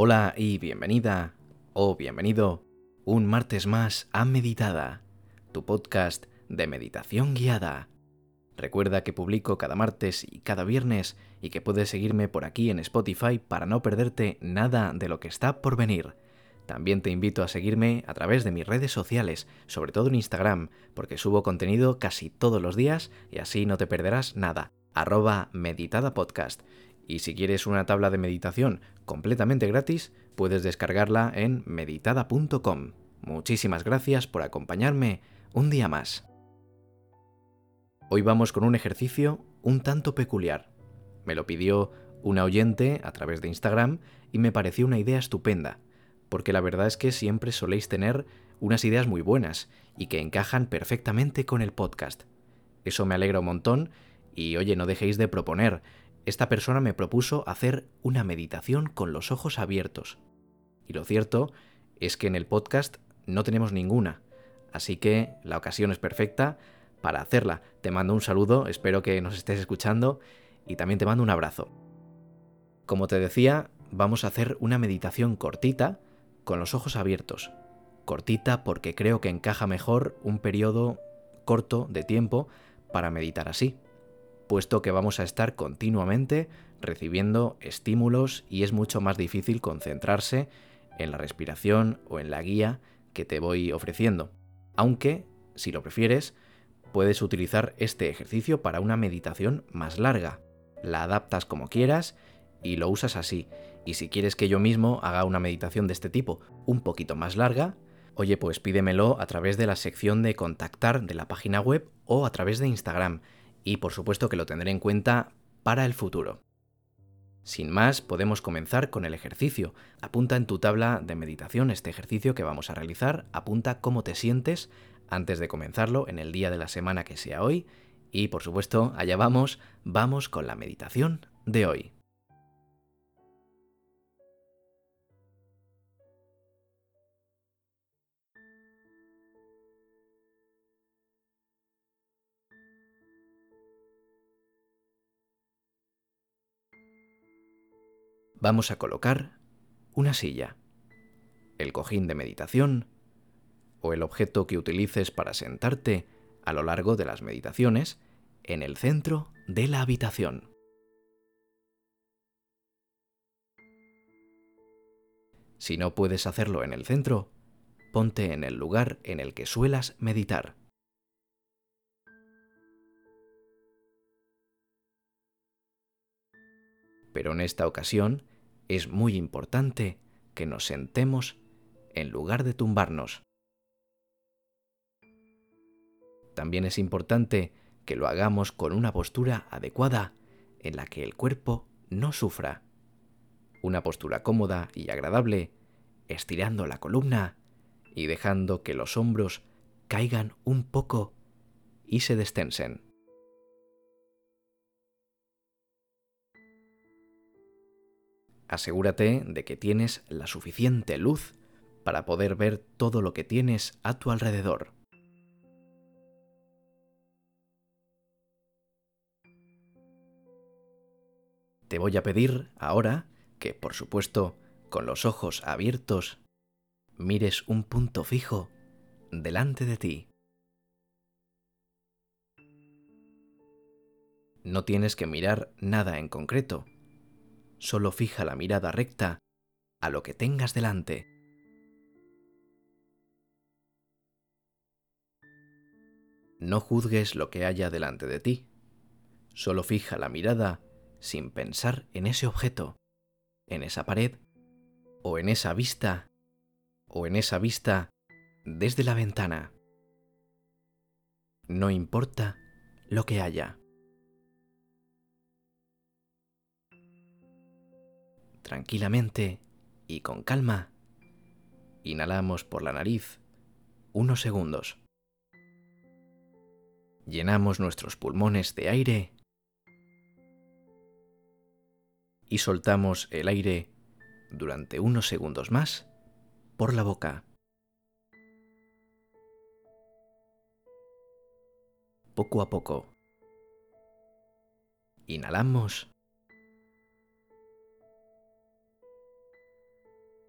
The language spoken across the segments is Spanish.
Hola y bienvenida o bienvenido un martes más a Meditada, tu podcast de meditación guiada. Recuerda que publico cada martes y cada viernes y que puedes seguirme por aquí en Spotify para no perderte nada de lo que está por venir. También te invito a seguirme a través de mis redes sociales, sobre todo en Instagram, porque subo contenido casi todos los días y así no te perderás nada. Arroba Meditada Podcast. Y si quieres una tabla de meditación completamente gratis, puedes descargarla en meditada.com. Muchísimas gracias por acompañarme un día más. Hoy vamos con un ejercicio un tanto peculiar. Me lo pidió una oyente a través de Instagram y me pareció una idea estupenda, porque la verdad es que siempre soléis tener unas ideas muy buenas y que encajan perfectamente con el podcast. Eso me alegra un montón y oye, no dejéis de proponer, esta persona me propuso hacer una meditación con los ojos abiertos. Y lo cierto es que en el podcast no tenemos ninguna, así que la ocasión es perfecta para hacerla. Te mando un saludo, espero que nos estés escuchando y también te mando un abrazo. Como te decía, vamos a hacer una meditación cortita con los ojos abiertos. Cortita porque creo que encaja mejor un periodo corto de tiempo para meditar así puesto que vamos a estar continuamente recibiendo estímulos y es mucho más difícil concentrarse en la respiración o en la guía que te voy ofreciendo. Aunque, si lo prefieres, puedes utilizar este ejercicio para una meditación más larga. La adaptas como quieras y lo usas así. Y si quieres que yo mismo haga una meditación de este tipo un poquito más larga, oye, pues pídemelo a través de la sección de contactar de la página web o a través de Instagram y por supuesto que lo tendré en cuenta para el futuro. Sin más, podemos comenzar con el ejercicio. Apunta en tu tabla de meditación este ejercicio que vamos a realizar, apunta cómo te sientes antes de comenzarlo en el día de la semana que sea hoy y por supuesto, allá vamos, vamos con la meditación de hoy. Vamos a colocar una silla, el cojín de meditación o el objeto que utilices para sentarte a lo largo de las meditaciones en el centro de la habitación. Si no puedes hacerlo en el centro, ponte en el lugar en el que suelas meditar. Pero en esta ocasión es muy importante que nos sentemos en lugar de tumbarnos. También es importante que lo hagamos con una postura adecuada en la que el cuerpo no sufra. Una postura cómoda y agradable, estirando la columna y dejando que los hombros caigan un poco y se destensen. Asegúrate de que tienes la suficiente luz para poder ver todo lo que tienes a tu alrededor. Te voy a pedir ahora que, por supuesto, con los ojos abiertos, mires un punto fijo delante de ti. No tienes que mirar nada en concreto, solo fija la mirada recta a lo que tengas delante. No juzgues lo que haya delante de ti, solo fija la mirada sin pensar en ese objeto, en esa pared, o en esa vista, o en esa vista desde la ventana. No importa lo que haya. Tranquilamente y con calma, inhalamos por la nariz unos segundos. Llenamos nuestros pulmones de aire y soltamos el aire durante unos segundos más por la boca. Poco a poco. Inhalamos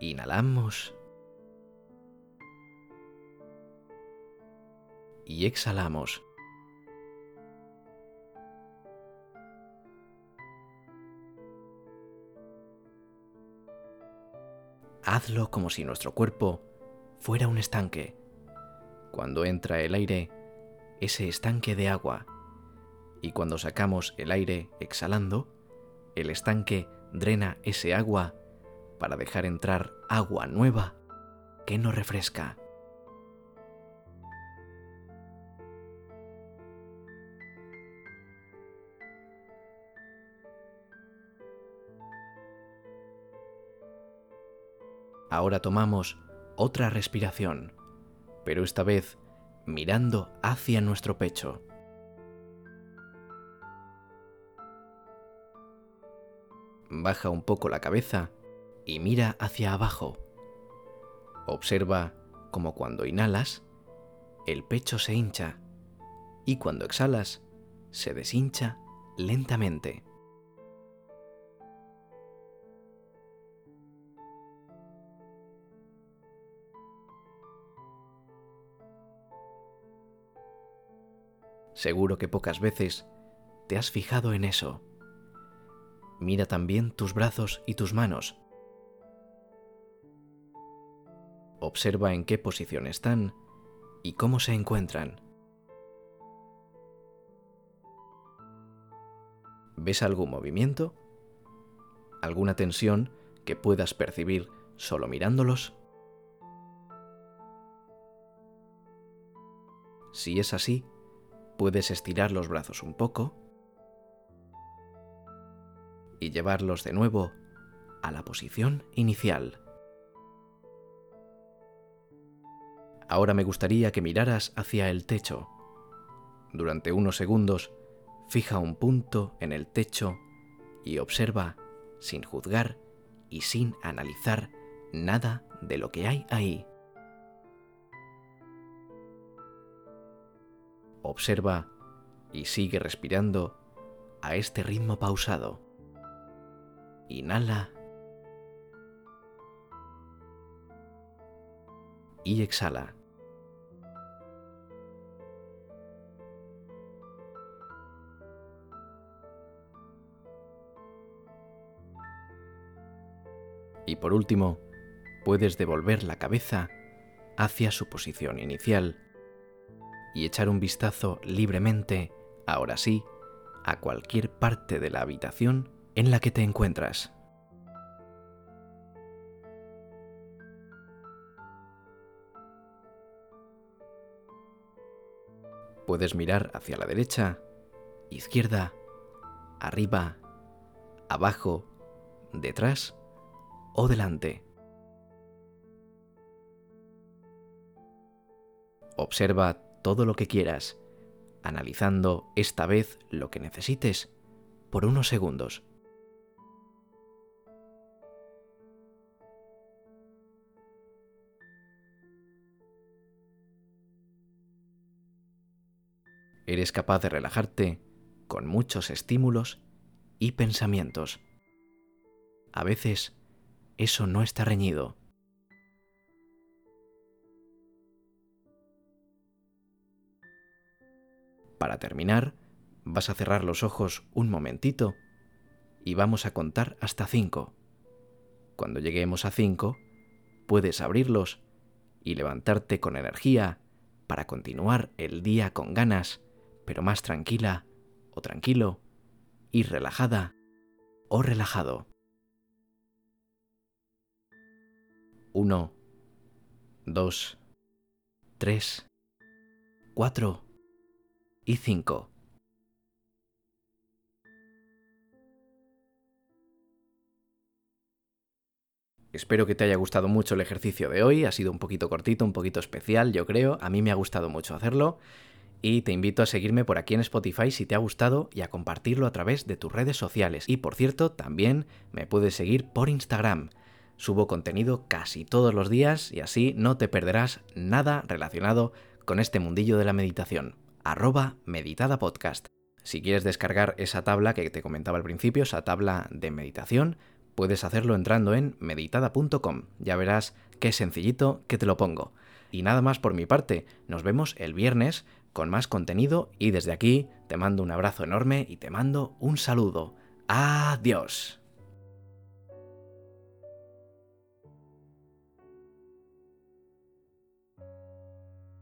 Inhalamos. Y exhalamos. Hazlo como si nuestro cuerpo fuera un estanque. Cuando entra el aire, ese estanque de agua. Y cuando sacamos el aire exhalando, el estanque drena ese agua para dejar entrar agua nueva que nos refresca. Ahora tomamos otra respiración, pero esta vez mirando hacia nuestro pecho. Baja un poco la cabeza y mira hacia abajo. Observa como cuando inhalas, el pecho se hincha y cuando exhalas, se deshincha lentamente. Seguro que pocas veces te has fijado en eso. Mira también tus brazos y tus manos. Observa en qué posición están y cómo se encuentran. ¿Ves algún movimiento? ¿Alguna tensión que puedas percibir solo mirándolos? Si es así, puedes estirar los brazos un poco y llevarlos de nuevo a la posición inicial. Ahora me gustaría que miraras hacia el techo. Durante unos segundos, fija un punto en el techo y observa, sin juzgar y sin analizar nada de lo que hay ahí. Observa y sigue respirando a este ritmo pausado. Inhala y exhala. Y por último, puedes devolver la cabeza hacia su posición inicial y echar un vistazo libremente, ahora sí, a cualquier parte de la habitación en la que te encuentras. Puedes mirar hacia la derecha, izquierda, arriba, abajo, detrás o delante. Observa todo lo que quieras, analizando esta vez lo que necesites por unos segundos. Eres capaz de relajarte con muchos estímulos y pensamientos. A veces eso no está reñido. Para terminar, vas a cerrar los ojos un momentito y vamos a contar hasta cinco. Cuando lleguemos a cinco, puedes abrirlos y levantarte con energía para continuar el día con ganas, pero más tranquila o tranquilo y relajada o relajado. Uno, dos, tres, cuatro. Y 5. Espero que te haya gustado mucho el ejercicio de hoy, ha sido un poquito cortito, un poquito especial, yo creo, a mí me ha gustado mucho hacerlo. Y te invito a seguirme por aquí en Spotify si te ha gustado y a compartirlo a través de tus redes sociales. Y por cierto, también me puedes seguir por Instagram. Subo contenido casi todos los días y así no te perderás nada relacionado con este mundillo de la meditación. Arroba Meditada Podcast. Si quieres descargar esa tabla que te comentaba al principio, esa tabla de meditación, puedes hacerlo entrando en meditada.com. Ya verás qué sencillito que te lo pongo. Y nada más por mi parte, nos vemos el viernes con más contenido y desde aquí te mando un abrazo enorme y te mando un saludo. Adiós.